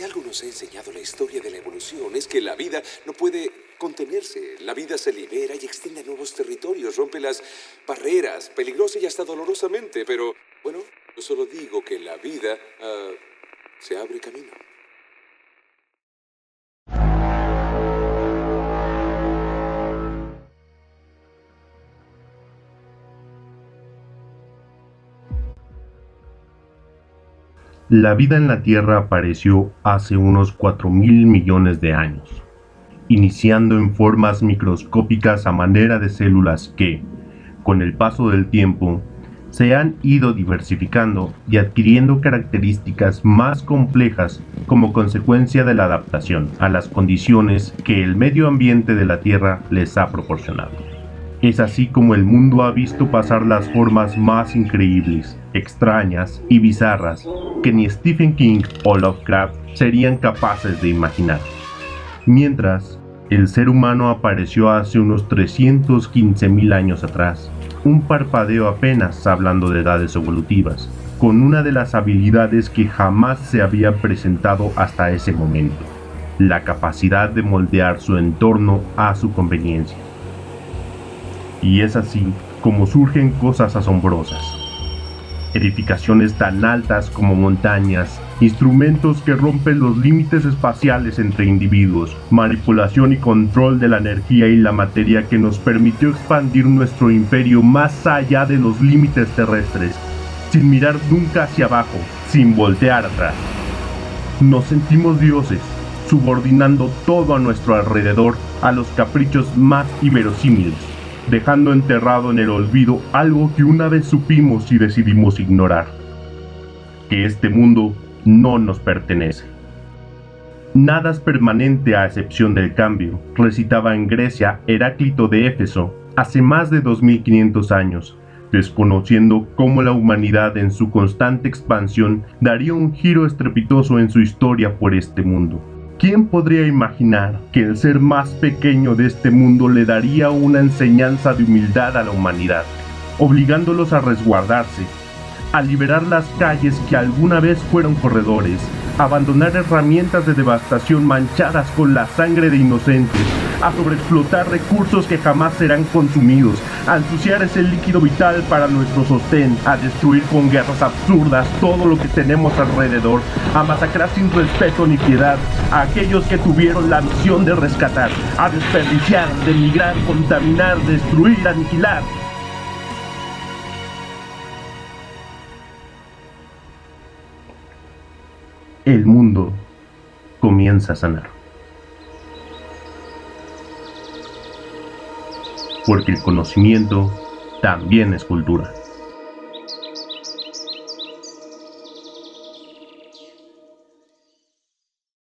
Si algo nos ha enseñado la historia de la evolución es que la vida no puede contenerse. La vida se libera y extiende a nuevos territorios, rompe las barreras, peligrosa y hasta dolorosamente. Pero, bueno, yo solo digo que la vida ah, se abre camino. La vida en la Tierra apareció hace unos 4 mil millones de años, iniciando en formas microscópicas a manera de células que, con el paso del tiempo, se han ido diversificando y adquiriendo características más complejas como consecuencia de la adaptación a las condiciones que el medio ambiente de la Tierra les ha proporcionado. Es así como el mundo ha visto pasar las formas más increíbles, extrañas y bizarras que ni Stephen King o Lovecraft serían capaces de imaginar. Mientras, el ser humano apareció hace unos 315.000 años atrás, un parpadeo apenas hablando de edades evolutivas, con una de las habilidades que jamás se había presentado hasta ese momento, la capacidad de moldear su entorno a su conveniencia. Y es así como surgen cosas asombrosas. Edificaciones tan altas como montañas, instrumentos que rompen los límites espaciales entre individuos, manipulación y control de la energía y la materia que nos permitió expandir nuestro imperio más allá de los límites terrestres, sin mirar nunca hacia abajo, sin voltear atrás. Nos sentimos dioses, subordinando todo a nuestro alrededor a los caprichos más inverosímiles dejando enterrado en el olvido algo que una vez supimos y decidimos ignorar, que este mundo no nos pertenece. Nada es permanente a excepción del cambio, recitaba en Grecia Heráclito de Éfeso hace más de 2500 años, desconociendo cómo la humanidad en su constante expansión daría un giro estrepitoso en su historia por este mundo. ¿Quién podría imaginar que el ser más pequeño de este mundo le daría una enseñanza de humildad a la humanidad, obligándolos a resguardarse, a liberar las calles que alguna vez fueron corredores, abandonar herramientas de devastación manchadas con la sangre de inocentes, a sobreexplotar recursos que jamás serán consumidos, a ensuciar ese líquido vital para nuestro sostén, a destruir con guerras absurdas todo lo que tenemos alrededor, a masacrar sin respeto ni piedad a aquellos que tuvieron la misión de rescatar, a desperdiciar, denigrar, contaminar, destruir, aniquilar, el mundo comienza a sanar. Porque el conocimiento también es cultura.